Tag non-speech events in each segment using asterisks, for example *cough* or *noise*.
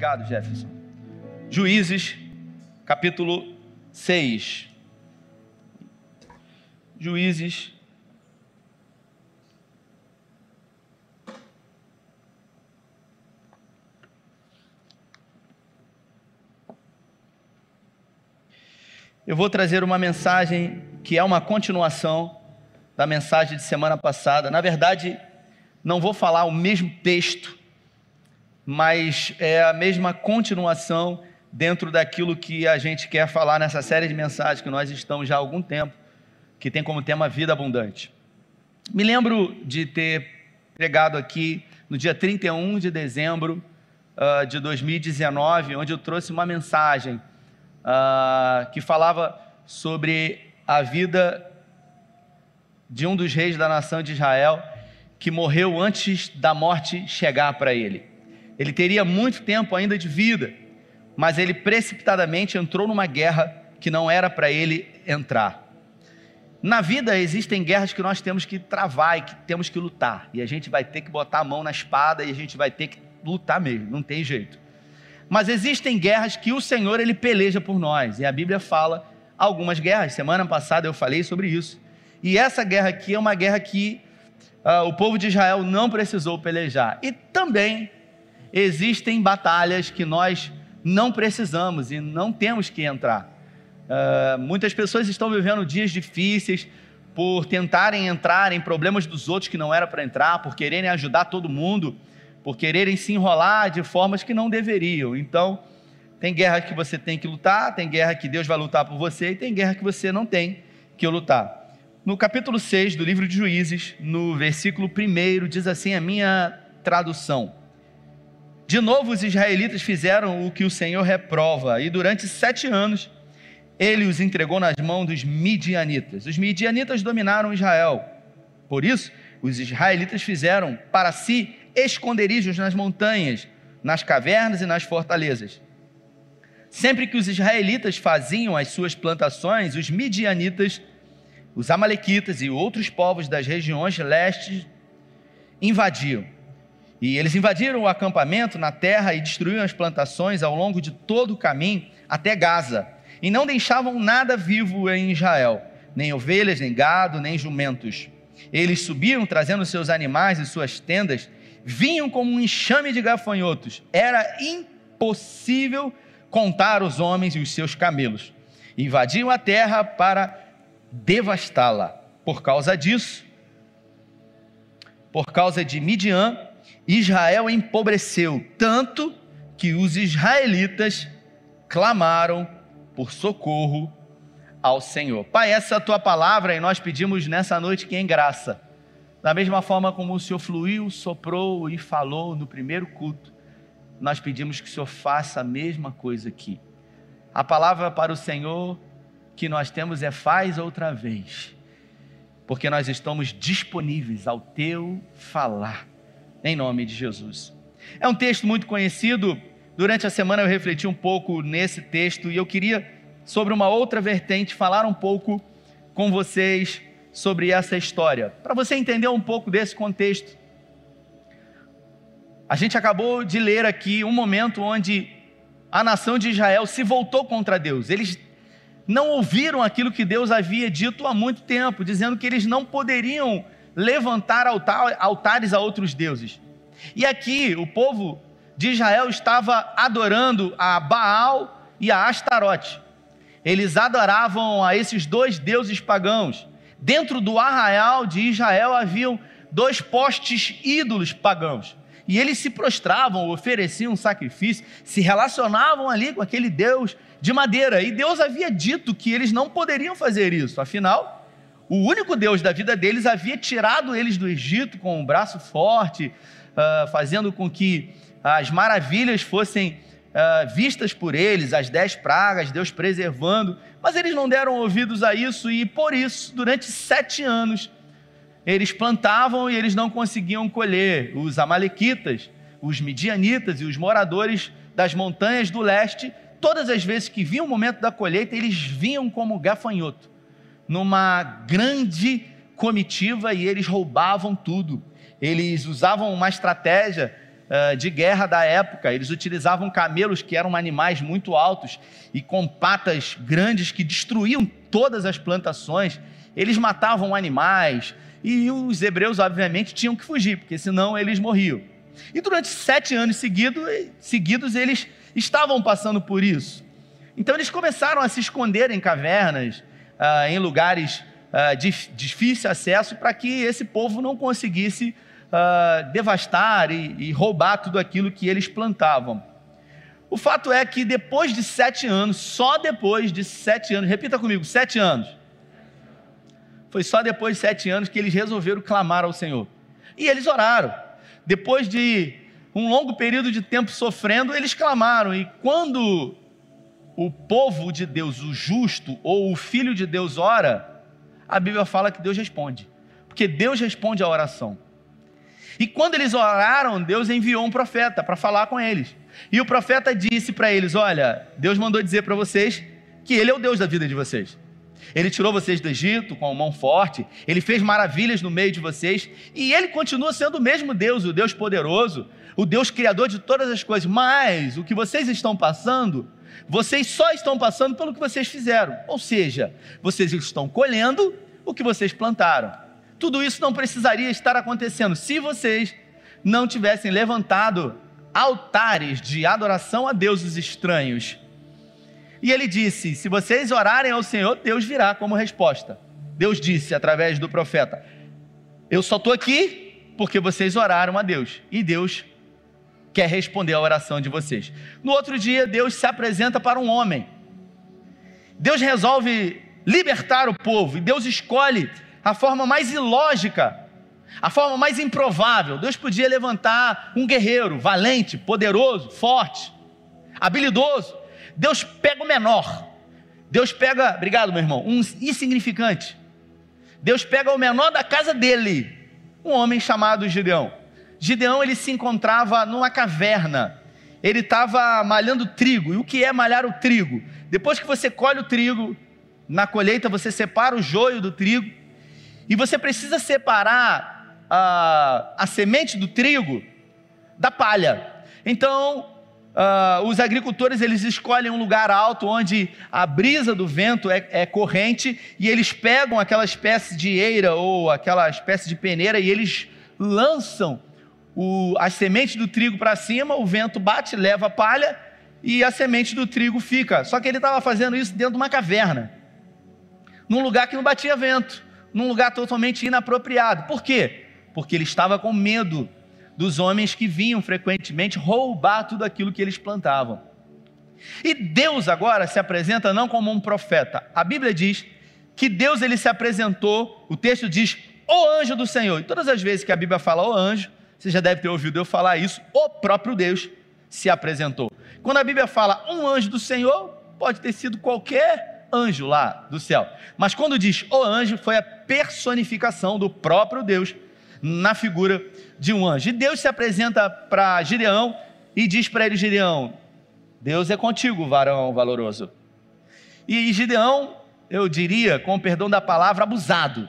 Obrigado, Jefferson. Juízes, capítulo 6. Juízes. Eu vou trazer uma mensagem que é uma continuação da mensagem de semana passada. Na verdade, não vou falar o mesmo texto, mas é a mesma continuação dentro daquilo que a gente quer falar nessa série de mensagens que nós estamos já há algum tempo, que tem como tema vida abundante. Me lembro de ter pregado aqui no dia 31 de dezembro uh, de 2019, onde eu trouxe uma mensagem uh, que falava sobre a vida de um dos reis da nação de Israel que morreu antes da morte chegar para ele. Ele teria muito tempo ainda de vida, mas ele precipitadamente entrou numa guerra que não era para ele entrar. Na vida existem guerras que nós temos que travar e que temos que lutar, e a gente vai ter que botar a mão na espada e a gente vai ter que lutar mesmo, não tem jeito. Mas existem guerras que o Senhor ele peleja por nós, e a Bíblia fala algumas guerras. Semana passada eu falei sobre isso. E essa guerra aqui é uma guerra que uh, o povo de Israel não precisou pelejar. E também existem batalhas que nós não precisamos e não temos que entrar. Uh, muitas pessoas estão vivendo dias difíceis por tentarem entrar em problemas dos outros que não era para entrar, por quererem ajudar todo mundo, por quererem se enrolar de formas que não deveriam. Então, tem guerra que você tem que lutar, tem guerra que Deus vai lutar por você e tem guerra que você não tem que lutar. No capítulo 6 do livro de Juízes, no versículo 1, diz assim a minha tradução: De novo os israelitas fizeram o que o Senhor reprova, e durante sete anos ele os entregou nas mãos dos midianitas. Os midianitas dominaram Israel. Por isso, os israelitas fizeram para si esconderijos nas montanhas, nas cavernas e nas fortalezas. Sempre que os israelitas faziam as suas plantações, os midianitas os Amalequitas e outros povos das regiões leste invadiam. E eles invadiram o acampamento na terra e destruíram as plantações ao longo de todo o caminho até Gaza. E não deixavam nada vivo em Israel, nem ovelhas, nem gado, nem jumentos. Eles subiam trazendo seus animais e suas tendas, vinham como um enxame de gafanhotos. Era impossível contar os homens e os seus camelos. Invadiam a terra para devastá-la. Por causa disso, por causa de Midian, Israel empobreceu tanto que os israelitas clamaram por socorro ao Senhor. Pai, essa é a tua palavra e nós pedimos nessa noite que em graça, da mesma forma como o Senhor fluiu, soprou e falou no primeiro culto, nós pedimos que o Senhor faça a mesma coisa aqui. A palavra para o Senhor que nós temos é faz outra vez, porque nós estamos disponíveis ao teu falar, em nome de Jesus. É um texto muito conhecido. Durante a semana eu refleti um pouco nesse texto e eu queria, sobre uma outra vertente, falar um pouco com vocês sobre essa história, para você entender um pouco desse contexto. A gente acabou de ler aqui um momento onde a nação de Israel se voltou contra Deus. Eles não ouviram aquilo que Deus havia dito há muito tempo, dizendo que eles não poderiam levantar altar, altares a outros deuses. E aqui o povo de Israel estava adorando a Baal e a Astarote. Eles adoravam a esses dois deuses pagãos. Dentro do arraial de Israel haviam dois postes ídolos pagãos. E eles se prostravam, ofereciam sacrifício, se relacionavam ali com aquele Deus de madeira. E Deus havia dito que eles não poderiam fazer isso. Afinal, o único Deus da vida deles havia tirado eles do Egito com um braço forte, uh, fazendo com que as maravilhas fossem uh, vistas por eles, as dez pragas, Deus preservando. Mas eles não deram ouvidos a isso e, por isso, durante sete anos, eles plantavam e eles não conseguiam colher. Os Amalequitas, os Midianitas e os moradores das montanhas do leste todas as vezes que vinha o momento da colheita, eles vinham como gafanhoto, numa grande comitiva e eles roubavam tudo. Eles usavam uma estratégia uh, de guerra da época. Eles utilizavam camelos que eram animais muito altos e com patas grandes que destruíam todas as plantações. Eles matavam animais e os hebreus, obviamente, tinham que fugir, porque senão eles morriam. E durante sete anos seguidos, seguidos eles estavam passando por isso. Então eles começaram a se esconder em cavernas, uh, em lugares uh, de difícil acesso, para que esse povo não conseguisse uh, devastar e, e roubar tudo aquilo que eles plantavam. O fato é que depois de sete anos, só depois de sete anos, repita comigo, sete anos. Foi só depois de sete anos que eles resolveram clamar ao Senhor. E eles oraram. Depois de um longo período de tempo sofrendo, eles clamaram. E quando o povo de Deus, o justo ou o filho de Deus ora, a Bíblia fala que Deus responde. Porque Deus responde à oração. E quando eles oraram, Deus enviou um profeta para falar com eles. E o profeta disse para eles: Olha, Deus mandou dizer para vocês que Ele é o Deus da vida de vocês. Ele tirou vocês do Egito com a mão forte, ele fez maravilhas no meio de vocês, e ele continua sendo o mesmo Deus, o Deus poderoso, o Deus criador de todas as coisas. Mas o que vocês estão passando, vocês só estão passando pelo que vocês fizeram. Ou seja, vocês estão colhendo o que vocês plantaram. Tudo isso não precisaria estar acontecendo se vocês não tivessem levantado altares de adoração a deuses estranhos. E ele disse: Se vocês orarem ao Senhor, Deus virá como resposta. Deus disse através do profeta: Eu só estou aqui porque vocês oraram a Deus. E Deus quer responder a oração de vocês. No outro dia, Deus se apresenta para um homem. Deus resolve libertar o povo e Deus escolhe a forma mais ilógica, a forma mais improvável. Deus podia levantar um guerreiro valente, poderoso, forte, habilidoso. Deus pega o menor. Deus pega, obrigado meu irmão, um insignificante. Deus pega o menor da casa dele, um homem chamado Gideão. Gideão ele se encontrava numa caverna. Ele estava malhando trigo. E o que é malhar o trigo? Depois que você colhe o trigo, na colheita você separa o joio do trigo e você precisa separar a, a semente do trigo da palha. Então, uh, os agricultores eles escolhem um lugar alto onde a brisa do vento é, é, corrente e eles pegam aquela espécie de eira ou aquela espécie de peneira e eles lançam o, as sementes do trigo para cima, o vento bate, leva a palha e a semente do trigo fica. Só que ele estava fazendo isso dentro de uma caverna, num lugar que não batia vento num lugar totalmente inapropriado. Por quê? Porque ele estava com medo dos homens que vinham frequentemente roubar tudo aquilo que eles plantavam. E Deus agora se apresenta não como um profeta. A Bíblia diz que Deus ele se apresentou, o texto diz, o anjo do Senhor. E todas as vezes que a Bíblia fala o anjo, você já deve ter ouvido eu falar isso, o próprio Deus se apresentou. Quando a Bíblia fala um anjo do Senhor, pode ter sido qualquer anjo lá do céu. Mas quando diz o anjo, foi a personificação do próprio Deus na figura de um anjo. E Deus se apresenta para Gideão e diz para ele: Gideão, Deus é contigo, varão valoroso. E Gideão, eu diria, com o perdão da palavra, abusado.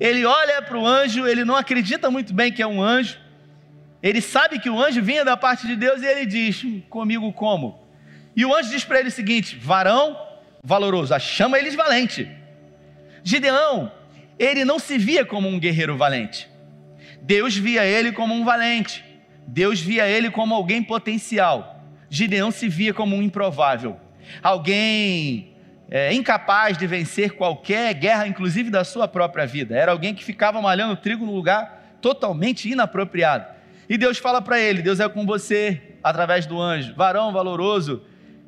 Ele olha para o anjo, ele não acredita muito bem que é um anjo, ele sabe que o anjo vinha da parte de Deus e ele diz: Comigo como? E o anjo diz para ele o seguinte: Varão valoroso, chama eles valente. Gideão, ele não se via como um guerreiro valente. Deus via ele como um valente. Deus via ele como alguém potencial. Gideão se via como um improvável, alguém é, incapaz de vencer qualquer guerra, inclusive da sua própria vida. Era alguém que ficava malhando trigo no lugar totalmente inapropriado. E Deus fala para ele: Deus é com você através do anjo, varão valoroso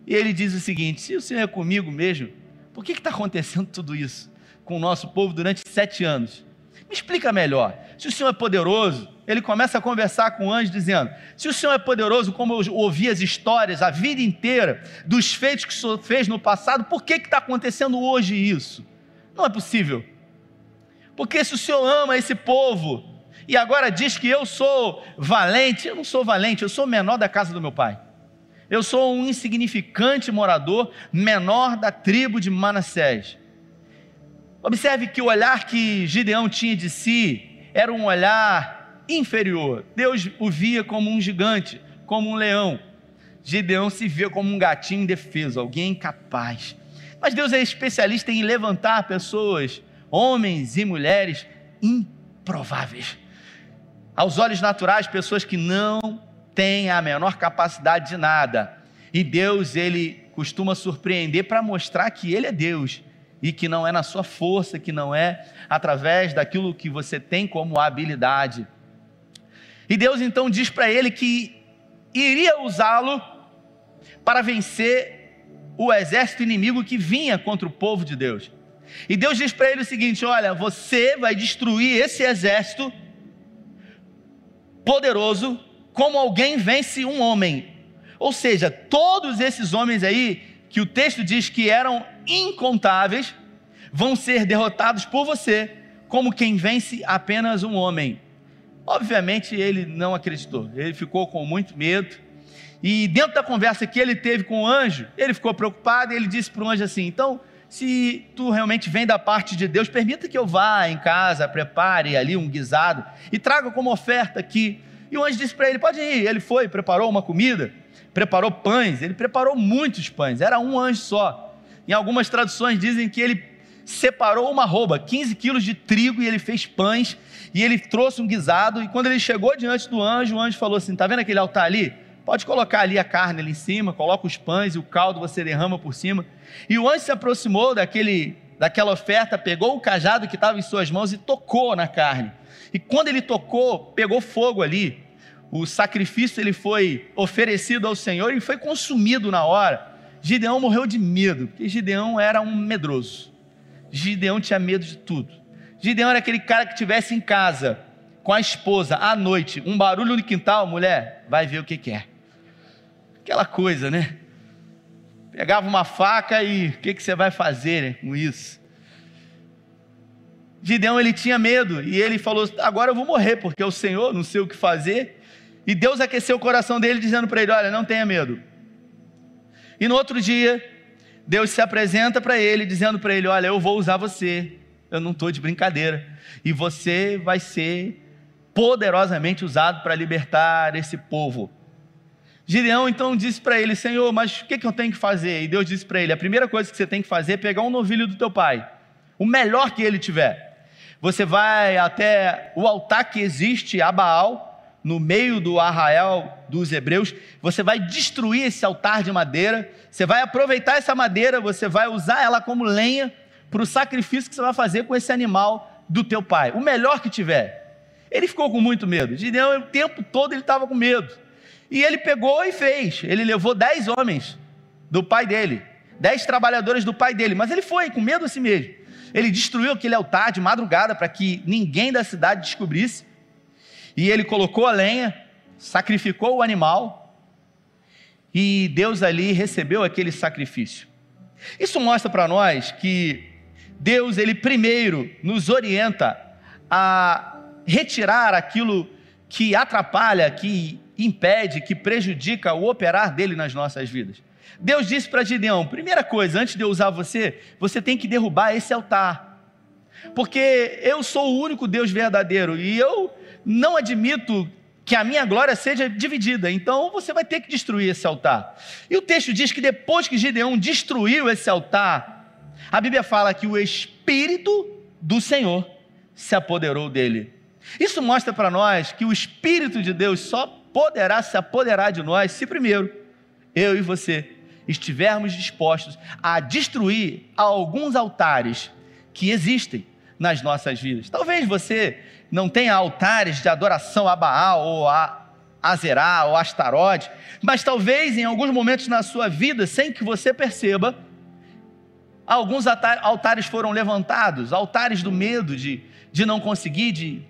e ele diz o seguinte: se o Senhor é comigo mesmo, por que está acontecendo tudo isso com o nosso povo durante sete anos? Me explica melhor. Se o Senhor é poderoso, ele começa a conversar com o anjo, dizendo: Se o Senhor é poderoso, como eu ouvi as histórias a vida inteira dos feitos que o Senhor fez no passado, por que está acontecendo hoje isso? Não é possível. Porque se o Senhor ama esse povo e agora diz que eu sou valente, eu não sou valente, eu sou menor da casa do meu pai. Eu sou um insignificante morador menor da tribo de Manassés. Observe que o olhar que Gideão tinha de si era um olhar inferior. Deus o via como um gigante, como um leão. Gideão se via como um gatinho indefeso, alguém incapaz. Mas Deus é especialista em levantar pessoas, homens e mulheres improváveis. Aos olhos naturais, pessoas que não têm a menor capacidade de nada. E Deus, ele costuma surpreender para mostrar que ele é Deus e que não é na sua força, que não é através daquilo que você tem como habilidade. E Deus então diz para ele que iria usá-lo para vencer o exército inimigo que vinha contra o povo de Deus. E Deus diz para ele o seguinte: Olha, você vai destruir esse exército poderoso como alguém vence um homem. Ou seja, todos esses homens aí que o texto diz que eram incontáveis, vão ser derrotados por você, como quem vence apenas um homem. Obviamente ele não acreditou, ele ficou com muito medo. E dentro da conversa que ele teve com o anjo, ele ficou preocupado e ele disse para o anjo assim: Então, se tu realmente vem da parte de Deus, permita que eu vá em casa, prepare ali um guisado e traga como oferta aqui. E o anjo disse para ele: Pode ir. Ele foi, preparou uma comida preparou pães, ele preparou muitos pães, era um anjo só. Em algumas traduções dizem que ele separou uma roupa, 15 quilos de trigo, e ele fez pães, e ele trouxe um guisado, e quando ele chegou diante do anjo, o anjo falou assim: Está vendo aquele altar ali? Pode colocar ali a carne ali em cima, coloca os pães e o caldo você derrama por cima. E o anjo se aproximou daquele, daquela oferta, pegou o cajado que estava em suas mãos e tocou na carne. E quando ele tocou, pegou fogo ali o sacrifício ele foi oferecido ao Senhor e foi consumido na hora. Gideão morreu de medo, porque Gideão era um medroso. Gideão tinha medo de tudo. Gideão era aquele cara que tivesse em casa com a esposa à noite, um barulho no quintal, mulher, vai ver o que quer. É. Aquela coisa, né? Pegava uma faca e o que, que você vai fazer com isso? Gideão ele tinha medo e ele falou: agora eu vou morrer porque o Senhor não sei o que fazer. E Deus aqueceu o coração dele, dizendo para ele: Olha, não tenha medo. E no outro dia, Deus se apresenta para ele, dizendo para ele: Olha, eu vou usar você. Eu não estou de brincadeira. E você vai ser poderosamente usado para libertar esse povo. Gideão então disse para ele: Senhor, mas o que, que eu tenho que fazer? E Deus disse para ele: A primeira coisa que você tem que fazer é pegar um novilho do teu pai, o melhor que ele tiver. Você vai até o altar que existe a Baal no meio do arraial dos hebreus, você vai destruir esse altar de madeira, você vai aproveitar essa madeira, você vai usar ela como lenha para o sacrifício que você vai fazer com esse animal do teu pai, o melhor que tiver. Ele ficou com muito medo. Gideão, o tempo todo ele estava com medo. E ele pegou e fez. Ele levou dez homens do pai dele, dez trabalhadores do pai dele, mas ele foi com medo assim mesmo. Ele destruiu aquele altar de madrugada para que ninguém da cidade descobrisse. E ele colocou a lenha, sacrificou o animal, e Deus ali recebeu aquele sacrifício. Isso mostra para nós que Deus, ele primeiro nos orienta a retirar aquilo que atrapalha, que impede, que prejudica o operar dele nas nossas vidas. Deus disse para Gideão: primeira coisa, antes de eu usar você, você tem que derrubar esse altar. Porque eu sou o único Deus verdadeiro e eu não admito que a minha glória seja dividida, então você vai ter que destruir esse altar. E o texto diz que depois que Gideão destruiu esse altar, a Bíblia fala que o Espírito do Senhor se apoderou dele. Isso mostra para nós que o Espírito de Deus só poderá se apoderar de nós se primeiro eu e você estivermos dispostos a destruir alguns altares que existem nas nossas vidas. Talvez você não tenha altares de adoração a Baal ou a Azerá ou Astarote, mas talvez em alguns momentos na sua vida, sem que você perceba, alguns altares foram levantados, altares do medo de, de não conseguir, de,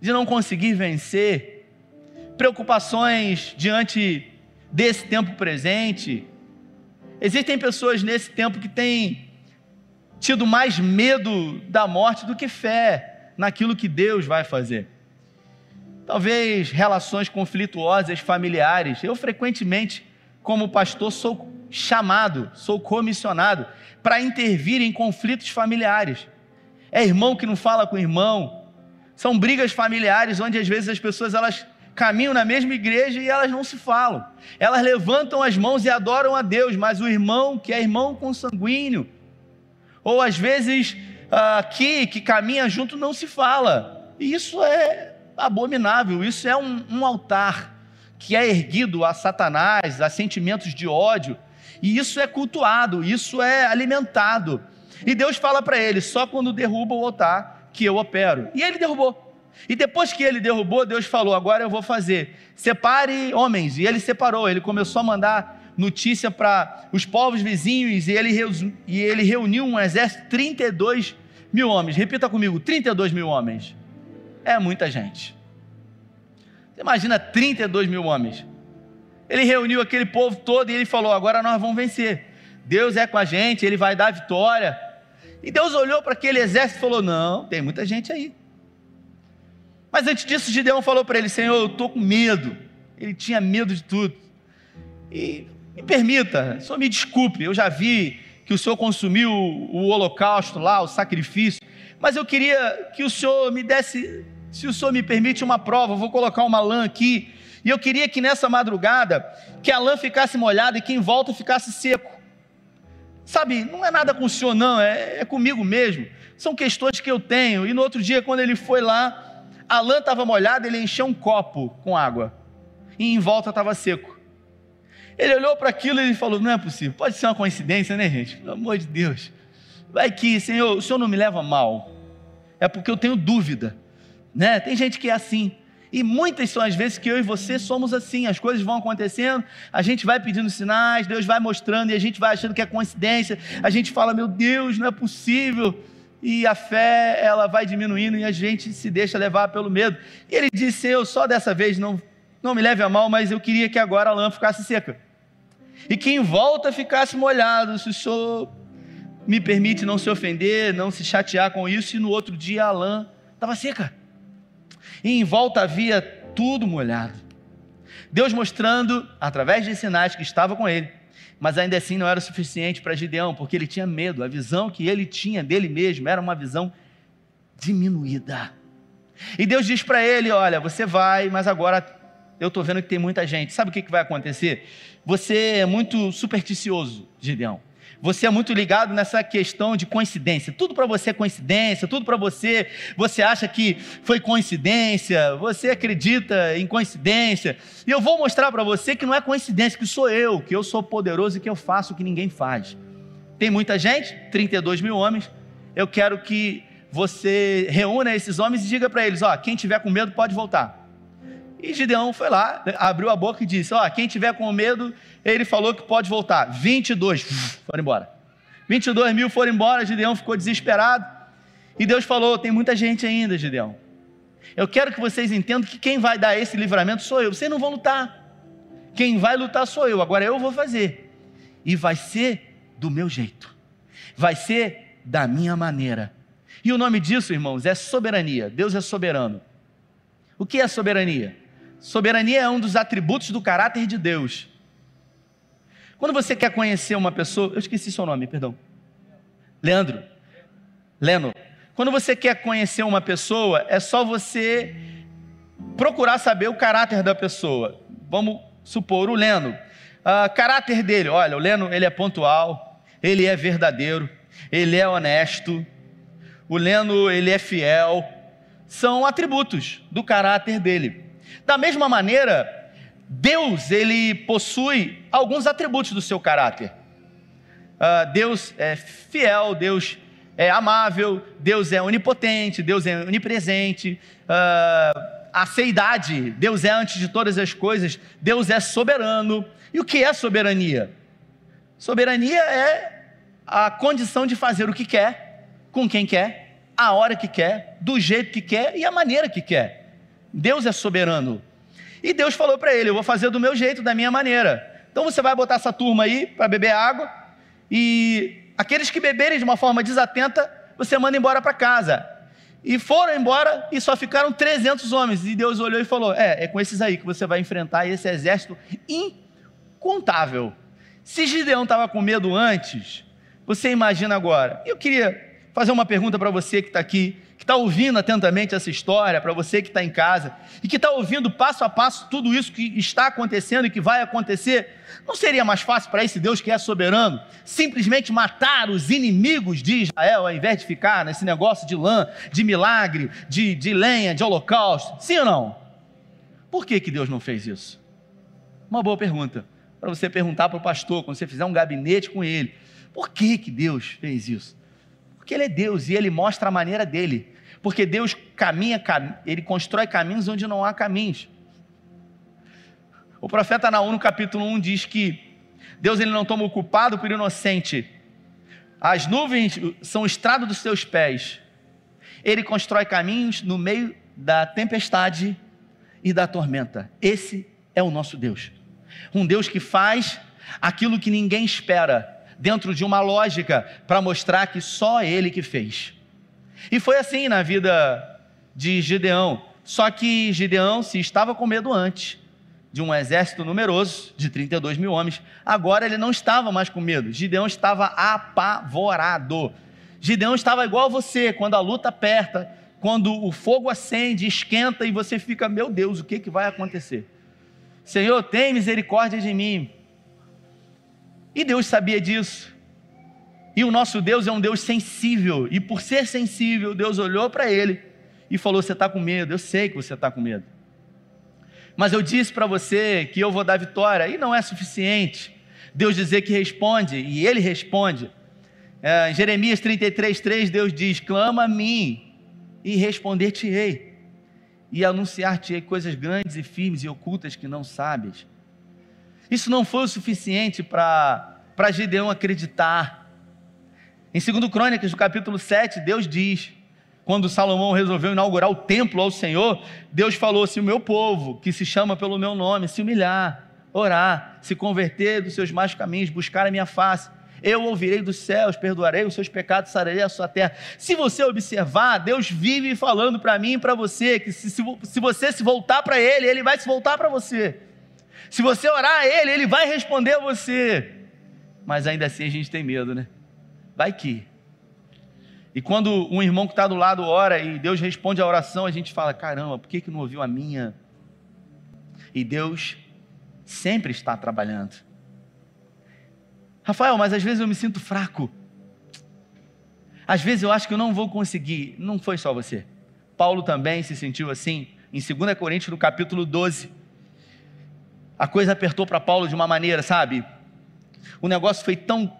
de não conseguir vencer, preocupações diante desse tempo presente. Existem pessoas nesse tempo que têm tido mais medo da morte do que fé naquilo que Deus vai fazer. Talvez relações conflituosas familiares. Eu frequentemente, como pastor, sou chamado, sou comissionado para intervir em conflitos familiares. É irmão que não fala com irmão, São brigas familiares onde às vezes as pessoas elas caminham na mesma igreja e elas não se falam. Elas levantam as mãos e adoram a Deus, mas o irmão, que é irmão consanguíneo, ou às vezes aqui que caminha junto, não se fala. E isso é abominável, isso é um, um altar que é erguido a Satanás, a sentimentos de ódio, e isso é cultuado, isso é alimentado. E Deus fala para ele: só quando derruba o altar que eu opero. E ele derrubou. E depois que ele derrubou, Deus falou: agora eu vou fazer. Separe homens. E ele separou. Ele começou a mandar notícia para os povos vizinhos. E ele, e ele reuniu um exército, 32 mil homens. Repita comigo: 32 mil homens. É muita gente. Você imagina 32 mil homens. Ele reuniu aquele povo todo e ele falou: agora nós vamos vencer. Deus é com a gente, ele vai dar vitória. E Deus olhou para aquele exército e falou: Não, tem muita gente aí. Mas antes disso, Gideão falou para ele: Senhor, eu estou com medo. Ele tinha medo de tudo. E me permita, só me desculpe, eu já vi que o Senhor consumiu o holocausto lá, o sacrifício, mas eu queria que o Senhor me desse, se o Senhor me permite, uma prova. Eu vou colocar uma lã aqui. E eu queria que nessa madrugada, que a lã ficasse molhada e que em volta ficasse seco. Sabe, não é nada com o senhor, não, é, é comigo mesmo. São questões que eu tenho. E no outro dia, quando ele foi lá, a lã estava molhada, ele encheu um copo com água. E em volta estava seco. Ele olhou para aquilo e falou: Não é possível, pode ser uma coincidência, né, gente? Pelo amor de Deus. Vai que, Senhor, o Senhor não me leva mal. É porque eu tenho dúvida. Né? Tem gente que é assim. E muitas são as vezes que eu e você somos assim, as coisas vão acontecendo, a gente vai pedindo sinais, Deus vai mostrando e a gente vai achando que é coincidência, a gente fala, meu Deus, não é possível, e a fé ela vai diminuindo e a gente se deixa levar pelo medo. E ele disse: Eu só dessa vez não, não me leve a mal, mas eu queria que agora a lã ficasse seca e que em volta ficasse molhado. Se o senhor me permite não se ofender, não se chatear com isso, e no outro dia a lã estava seca e em volta havia tudo molhado. Deus mostrando, através de sinais, que estava com ele, mas ainda assim não era suficiente para Gideão, porque ele tinha medo, a visão que ele tinha dele mesmo era uma visão diminuída. E Deus diz para ele: Olha, você vai, mas agora eu estou vendo que tem muita gente. Sabe o que, que vai acontecer? Você é muito supersticioso, Gideão. Você é muito ligado nessa questão de coincidência. Tudo para você é coincidência, tudo para você, você acha que foi coincidência, você acredita em coincidência. E eu vou mostrar para você que não é coincidência, que sou eu, que eu sou poderoso e que eu faço o que ninguém faz. Tem muita gente, 32 mil homens. Eu quero que você reúna esses homens e diga para eles: ó, quem tiver com medo pode voltar. E Gideão foi lá, abriu a boca e disse: Ó, quem tiver com medo, ele falou que pode voltar. 22 *laughs* foram embora. 22 mil foram embora, Gideão ficou desesperado. E Deus falou: tem muita gente ainda, Gideão. Eu quero que vocês entendam que quem vai dar esse livramento sou eu. Vocês não vão lutar. Quem vai lutar sou eu. Agora eu vou fazer. E vai ser do meu jeito. Vai ser da minha maneira. E o nome disso, irmãos, é soberania. Deus é soberano. O que é soberania? Soberania é um dos atributos do caráter de Deus. Quando você quer conhecer uma pessoa, eu esqueci seu nome, perdão. Leandro. Leno. Quando você quer conhecer uma pessoa, é só você procurar saber o caráter da pessoa. Vamos supor o Leno. Uh, caráter dele, olha, o Leno ele é pontual, ele é verdadeiro, ele é honesto, o Leno ele é fiel. São atributos do caráter dele. Da mesma maneira, Deus ele possui alguns atributos do seu caráter. Uh, Deus é fiel, Deus é amável, Deus é onipotente, Deus é onipresente. Uh, a seidade, Deus é antes de todas as coisas, Deus é soberano. E o que é soberania? Soberania é a condição de fazer o que quer, com quem quer, a hora que quer, do jeito que quer e a maneira que quer. Deus é soberano. E Deus falou para ele: Eu vou fazer do meu jeito, da minha maneira. Então você vai botar essa turma aí para beber água, e aqueles que beberem de uma forma desatenta, você manda embora para casa. E foram embora e só ficaram 300 homens. E Deus olhou e falou: É, é com esses aí que você vai enfrentar esse exército incontável. Se Gideão estava com medo antes, você imagina agora. Eu queria fazer uma pergunta para você que está aqui que está ouvindo atentamente essa história, para você que está em casa, e que está ouvindo passo a passo tudo isso que está acontecendo e que vai acontecer, não seria mais fácil para esse Deus que é soberano simplesmente matar os inimigos de Israel, ao invés de ficar nesse negócio de lã, de milagre, de, de lenha, de holocausto? Sim ou não? Por que, que Deus não fez isso? Uma boa pergunta. Para você perguntar para o pastor, quando você fizer um gabinete com ele, por que, que Deus fez isso? Porque Ele é Deus e Ele mostra a maneira dele. Porque Deus caminha, Ele constrói caminhos onde não há caminhos. O profeta Naum, no capítulo 1, diz que Deus ele não toma o culpado por inocente. As nuvens são o estrado dos seus pés. Ele constrói caminhos no meio da tempestade e da tormenta. Esse é o nosso Deus. Um Deus que faz aquilo que ninguém espera dentro de uma lógica para mostrar que só ele que fez. E foi assim na vida de Gideão. Só que Gideão, se estava com medo antes de um exército numeroso, de 32 mil homens, agora ele não estava mais com medo. Gideão estava apavorado. Gideão estava igual a você, quando a luta aperta, quando o fogo acende, esquenta e você fica, meu Deus, o que, que vai acontecer? Senhor, tem misericórdia de mim. E Deus sabia disso. E o nosso Deus é um Deus sensível. E por ser sensível, Deus olhou para ele e falou: Você está com medo? Eu sei que você está com medo. Mas eu disse para você que eu vou dar vitória. E não é suficiente Deus dizer que responde. E ele responde. É, em Jeremias 33, 3, Deus diz: Clama a mim e responder-te-ei. E anunciar-te-ei coisas grandes e firmes e ocultas que não sabes. Isso não foi o suficiente para Gideão acreditar. Em 2 Crônicas, no capítulo 7, Deus diz: quando Salomão resolveu inaugurar o templo ao Senhor, Deus falou: se o meu povo, que se chama pelo meu nome, se humilhar, orar, se converter dos seus más caminhos, buscar a minha face, eu ouvirei dos céus, perdoarei os seus pecados, sararei a sua terra. Se você observar, Deus vive falando para mim e para você que se, se, se você se voltar para Ele, Ele vai se voltar para você. Se você orar a Ele, Ele vai responder a você. Mas ainda assim a gente tem medo, né? Vai que. E quando um irmão que está do lado ora e Deus responde a oração, a gente fala: caramba, por que, que não ouviu a minha? E Deus sempre está trabalhando. Rafael, mas às vezes eu me sinto fraco. Às vezes eu acho que eu não vou conseguir. Não foi só você. Paulo também se sentiu assim. Em 2 Coríntios, no capítulo 12, a coisa apertou para Paulo de uma maneira, sabe? O negócio foi tão.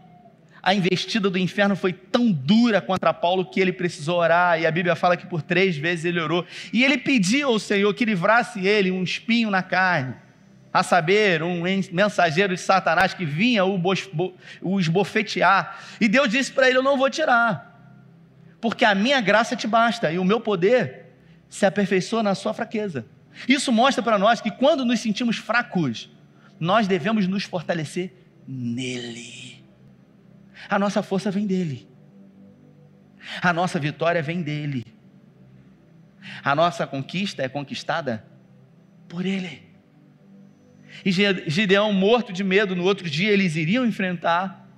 A investida do inferno foi tão dura contra Paulo que ele precisou orar, e a Bíblia fala que por três vezes ele orou, e ele pediu ao Senhor que livrasse ele um espinho na carne, a saber, um mensageiro de Satanás que vinha o esbofetear, e Deus disse para ele: Eu não vou tirar, porque a minha graça te basta, e o meu poder se aperfeiçoa na sua fraqueza. Isso mostra para nós que quando nos sentimos fracos, nós devemos nos fortalecer nele. A nossa força vem dele. A nossa vitória vem dele. A nossa conquista é conquistada por ele. E Gideão, morto de medo, no outro dia eles iriam enfrentar.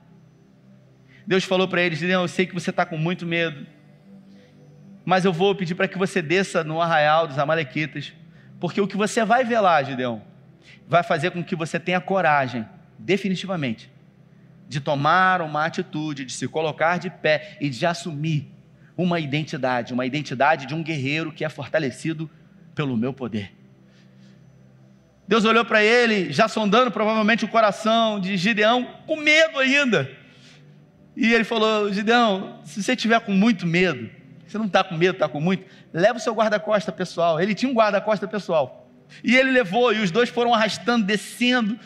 Deus falou para eles: Gideão, eu sei que você está com muito medo, mas eu vou pedir para que você desça no arraial dos Amalequitas porque o que você vai ver lá, Gideão, vai fazer com que você tenha coragem, definitivamente, de tomar uma atitude, de se colocar de pé e de assumir uma identidade, uma identidade de um guerreiro que é fortalecido pelo meu poder. Deus olhou para ele, já sondando provavelmente o coração de Gideão, com medo ainda. E ele falou: Gideão, se você tiver com muito medo, você não está com medo, está com muito? Leva o seu guarda-costa pessoal. Ele tinha um guarda-costa pessoal. E ele levou, e os dois foram arrastando, descendo.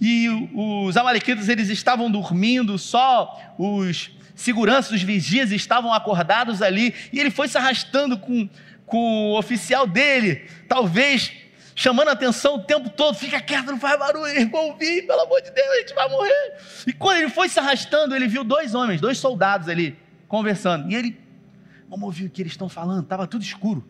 E os amalequitas, eles estavam dormindo, só os seguranças, os vigias estavam acordados ali. E ele foi se arrastando com, com o oficial dele, talvez chamando a atenção o tempo todo, fica quieto, não faz barulho, irmão, vi, pelo amor de Deus, a gente vai morrer. E quando ele foi se arrastando, ele viu dois homens, dois soldados ali, conversando. E ele Vamos ouvir o que eles estão falando, estava tudo escuro.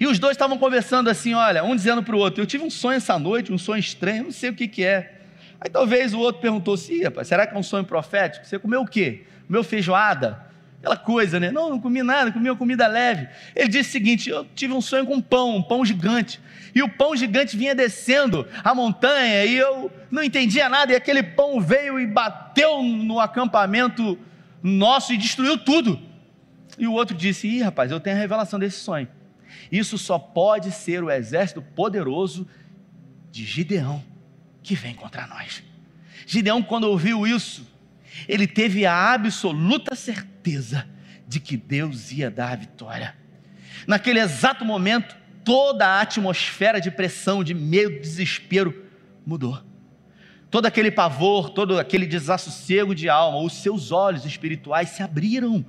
E os dois estavam conversando assim, olha, um dizendo para o outro, eu tive um sonho essa noite, um sonho estranho, não sei o que, que é. Aí talvez o outro perguntou assim, rapaz, será que é um sonho profético? Você comeu o quê? Comeu feijoada? Aquela coisa, né? Não, não comi nada, comi uma comida leve. Ele disse o seguinte: Eu tive um sonho com um pão, um pão gigante. E o pão gigante vinha descendo a montanha e eu não entendia nada. E aquele pão veio e bateu no acampamento nosso e destruiu tudo. E o outro disse: Ih, rapaz, eu tenho a revelação desse sonho. Isso só pode ser o exército poderoso de Gideão que vem contra nós. Gideão, quando ouviu isso, ele teve a absoluta certeza de que Deus ia dar a vitória. Naquele exato momento, toda a atmosfera de pressão, de medo, desespero mudou. Todo aquele pavor, todo aquele desassossego de alma, os seus olhos espirituais se abriram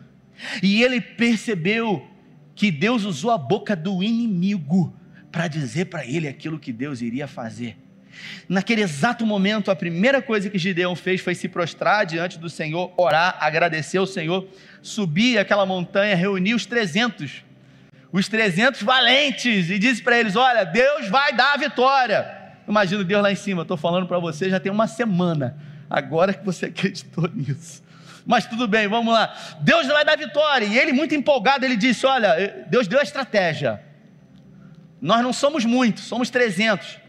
e ele percebeu que Deus usou a boca do inimigo para dizer para ele aquilo que Deus iria fazer. Naquele exato momento, a primeira coisa que Gideão fez foi se prostrar diante do Senhor, orar, agradecer ao Senhor, subir aquela montanha, reunir os 300, os 300 valentes, e disse para eles: Olha, Deus vai dar a vitória. Imagina Deus lá em cima, estou falando para você já tem uma semana, agora que você *laughs* acreditou nisso. Mas tudo bem, vamos lá. Deus vai dar vitória. E ele, muito empolgado, ele disse: Olha, Deus deu a estratégia. Nós não somos muitos, somos 300.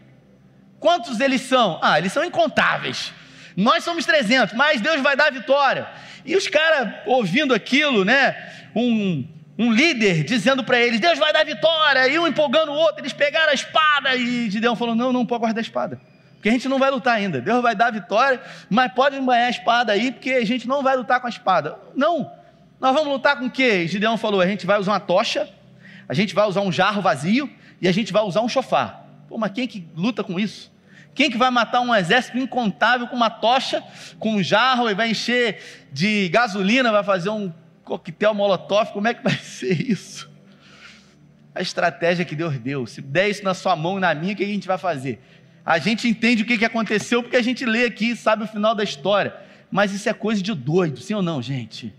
Quantos eles são? Ah, eles são incontáveis. Nós somos 300, mas Deus vai dar a vitória. E os caras ouvindo aquilo, né? Um, um líder dizendo para eles: Deus vai dar vitória. E um empolgando o outro. Eles pegaram a espada. E Gideão falou: Não, não pode guardar a espada. Porque a gente não vai lutar ainda. Deus vai dar a vitória, mas pode embanhar a espada aí, porque a gente não vai lutar com a espada. Não. Nós vamos lutar com o quê? Gideão falou: a gente vai usar uma tocha, a gente vai usar um jarro vazio e a gente vai usar um chofar. Pô, mas quem que luta com isso? Quem que vai matar um exército incontável com uma tocha, com um jarro e vai encher de gasolina, vai fazer um coquetel molotov? Como é que vai *laughs* ser isso? A estratégia que Deus deu. Se der isso na sua mão e na minha, o que a gente vai fazer? A gente entende o que aconteceu porque a gente lê aqui e sabe o final da história. Mas isso é coisa de doido, sim ou não, gente?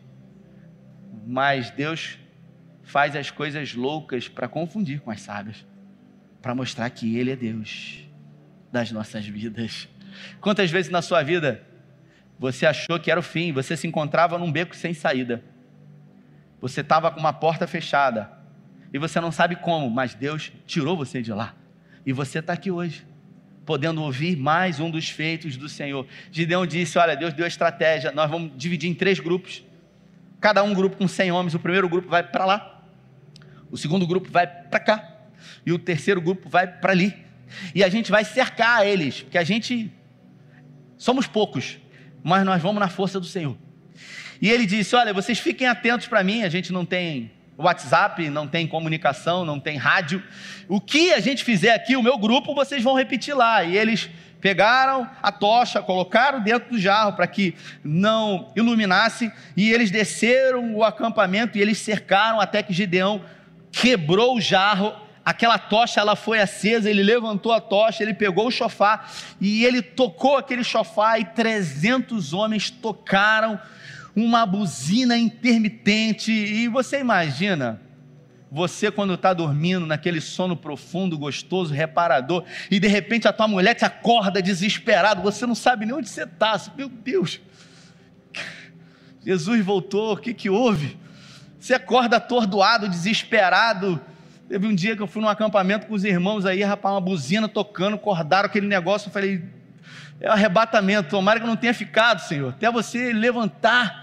Mas Deus faz as coisas loucas para confundir com as sábias, para mostrar que Ele é Deus das nossas vidas. Quantas vezes na sua vida você achou que era o fim, você se encontrava num beco sem saída, você estava com uma porta fechada e você não sabe como, mas Deus tirou você de lá e você está aqui hoje podendo ouvir mais um dos feitos do Senhor. Gideão disse: Olha, Deus deu a estratégia, nós vamos dividir em três grupos, cada um grupo com 100 homens. O primeiro grupo vai para lá, o segundo grupo vai para cá, e o terceiro grupo vai para ali. E a gente vai cercar eles, porque a gente somos poucos, mas nós vamos na força do Senhor. E ele disse: Olha, vocês fiquem atentos para mim, a gente não tem WhatsApp, não tem comunicação, não tem rádio. O que a gente fizer aqui, o meu grupo, vocês vão repetir lá. E eles pegaram a tocha, colocaram dentro do jarro para que não iluminasse, e eles desceram o acampamento e eles cercaram até que Gideão quebrou o jarro. Aquela tocha ela foi acesa, ele levantou a tocha, ele pegou o chofar e ele tocou aquele chofar e 300 homens tocaram uma buzina intermitente. E você imagina, você quando está dormindo naquele sono profundo, gostoso, reparador, e de repente a tua mulher te acorda desesperado, você não sabe nem onde você está. Meu Deus, Jesus voltou, o que, que houve? Você acorda atordoado, desesperado. Teve um dia que eu fui num acampamento com os irmãos aí, rapaz, uma buzina tocando, acordaram aquele negócio. Eu falei, é um arrebatamento, tomara que eu não tenha ficado, Senhor, até você levantar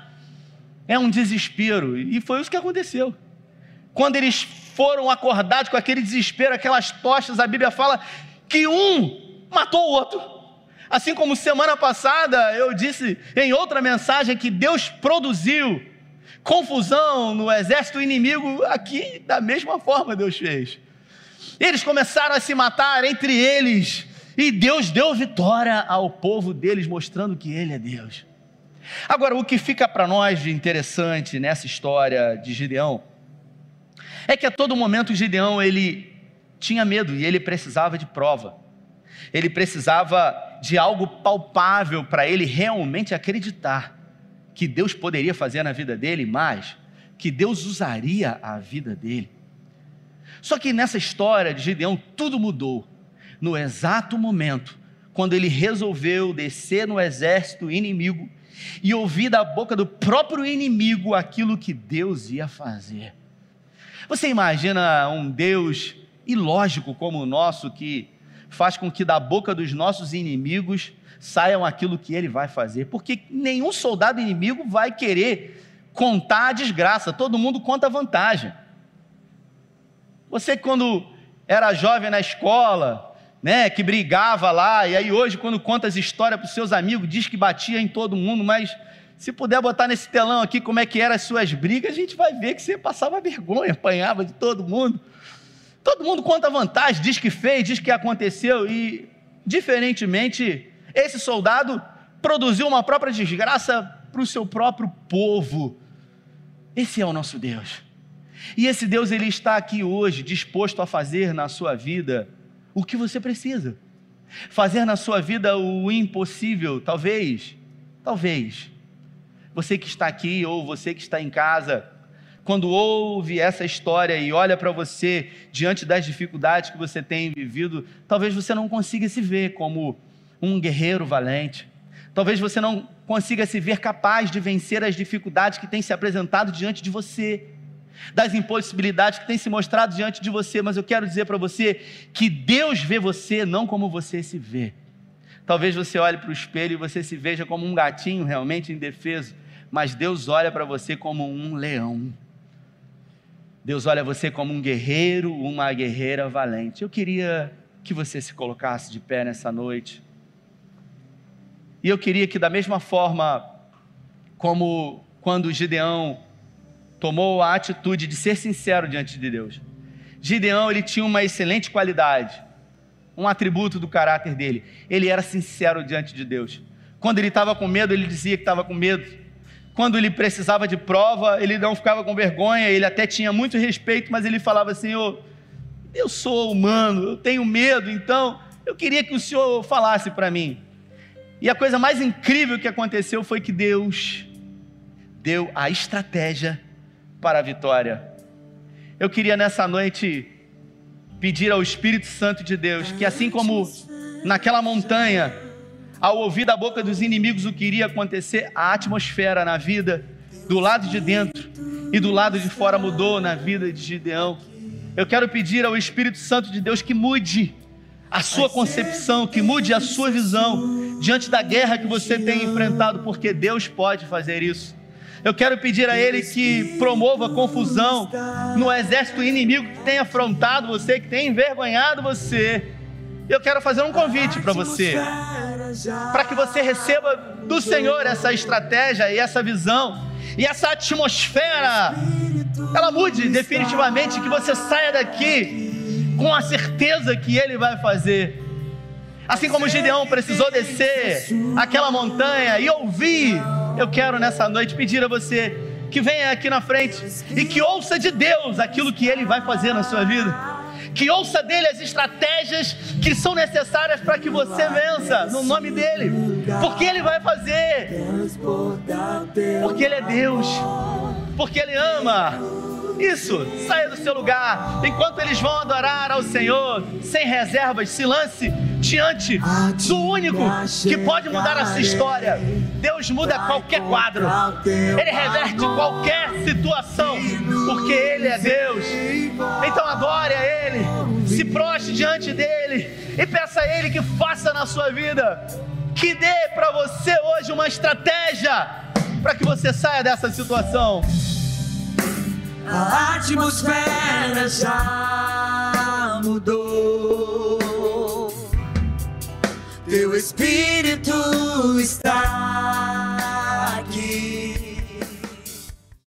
é um desespero. E foi isso que aconteceu. Quando eles foram acordados com aquele desespero, aquelas tochas, a Bíblia fala que um matou o outro. Assim como semana passada eu disse em outra mensagem que Deus produziu confusão no exército inimigo, aqui da mesma forma Deus fez. Eles começaram a se matar entre eles, e Deus deu vitória ao povo deles, mostrando que Ele é Deus. Agora, o que fica para nós de interessante nessa história de Gideão é que a todo momento Gideão ele tinha medo e ele precisava de prova. Ele precisava de algo palpável para ele realmente acreditar que Deus poderia fazer na vida dele, mas que Deus usaria a vida dele. Só que nessa história de Gideão tudo mudou no exato momento quando ele resolveu descer no exército inimigo e ouvir da boca do próprio inimigo aquilo que Deus ia fazer. Você imagina um Deus ilógico como o nosso que faz com que da boca dos nossos inimigos saiam aquilo que ele vai fazer, porque nenhum soldado inimigo vai querer contar a desgraça, todo mundo conta a vantagem. Você, quando era jovem na escola, né, que brigava lá, e aí hoje, quando conta as histórias para os seus amigos, diz que batia em todo mundo, mas se puder botar nesse telão aqui como é que eram as suas brigas, a gente vai ver que você passava vergonha, apanhava de todo mundo. Todo mundo conta vantagem, diz que fez, diz que aconteceu, e diferentemente, esse soldado produziu uma própria desgraça para o seu próprio povo. Esse é o nosso Deus. E esse Deus, ele está aqui hoje, disposto a fazer na sua vida o que você precisa. Fazer na sua vida o impossível, talvez, talvez. Você que está aqui ou você que está em casa, quando ouve essa história e olha para você diante das dificuldades que você tem vivido, talvez você não consiga se ver como um guerreiro valente. Talvez você não consiga se ver capaz de vencer as dificuldades que têm se apresentado diante de você, das impossibilidades que têm se mostrado diante de você, mas eu quero dizer para você que Deus vê você não como você se vê. Talvez você olhe para o espelho e você se veja como um gatinho realmente indefeso, mas Deus olha para você como um leão. Deus olha você como um guerreiro, uma guerreira valente. Eu queria que você se colocasse de pé nessa noite. E eu queria que, da mesma forma como quando Gideão tomou a atitude de ser sincero diante de Deus, Gideão ele tinha uma excelente qualidade, um atributo do caráter dele. Ele era sincero diante de Deus. Quando ele estava com medo, ele dizia que estava com medo. Quando ele precisava de prova, ele não ficava com vergonha, ele até tinha muito respeito, mas ele falava assim: oh, eu sou humano, eu tenho medo, então eu queria que o senhor falasse para mim. E a coisa mais incrível que aconteceu foi que Deus deu a estratégia para a vitória. Eu queria nessa noite pedir ao Espírito Santo de Deus que, assim como naquela montanha, ao ouvir da boca dos inimigos o que iria acontecer, a atmosfera na vida do lado de dentro e do lado de fora mudou na vida de Gideão. Eu quero pedir ao Espírito Santo de Deus que mude a sua concepção, que mude a sua visão diante da guerra que você tem enfrentado, porque Deus pode fazer isso. Eu quero pedir a Ele que promova confusão no exército inimigo que tem afrontado você, que tem envergonhado você. Eu quero fazer um convite para você, para que você receba do Senhor essa estratégia e essa visão e essa atmosfera. Ela mude definitivamente, que você saia daqui com a certeza que ele vai fazer. Assim como Gideão precisou descer aquela montanha e ouvir, eu quero nessa noite pedir a você que venha aqui na frente e que ouça de Deus aquilo que ele vai fazer na sua vida. Que ouça dele as estratégias que são necessárias para que você vença, no nome dele, porque ele vai fazer, porque ele é Deus, porque ele ama isso, saia do seu lugar. Enquanto eles vão adorar ao Senhor, sem reservas, se lance diante do único que pode mudar a sua história. Deus muda qualquer quadro, Ele reverte qualquer situação, porque Ele é Deus. Então adore a Ele, se proste diante dEle e peça a Ele que faça na sua vida, que dê para você hoje uma estratégia para que você saia dessa situação. A atmosfera já mudou. Teu Espírito está.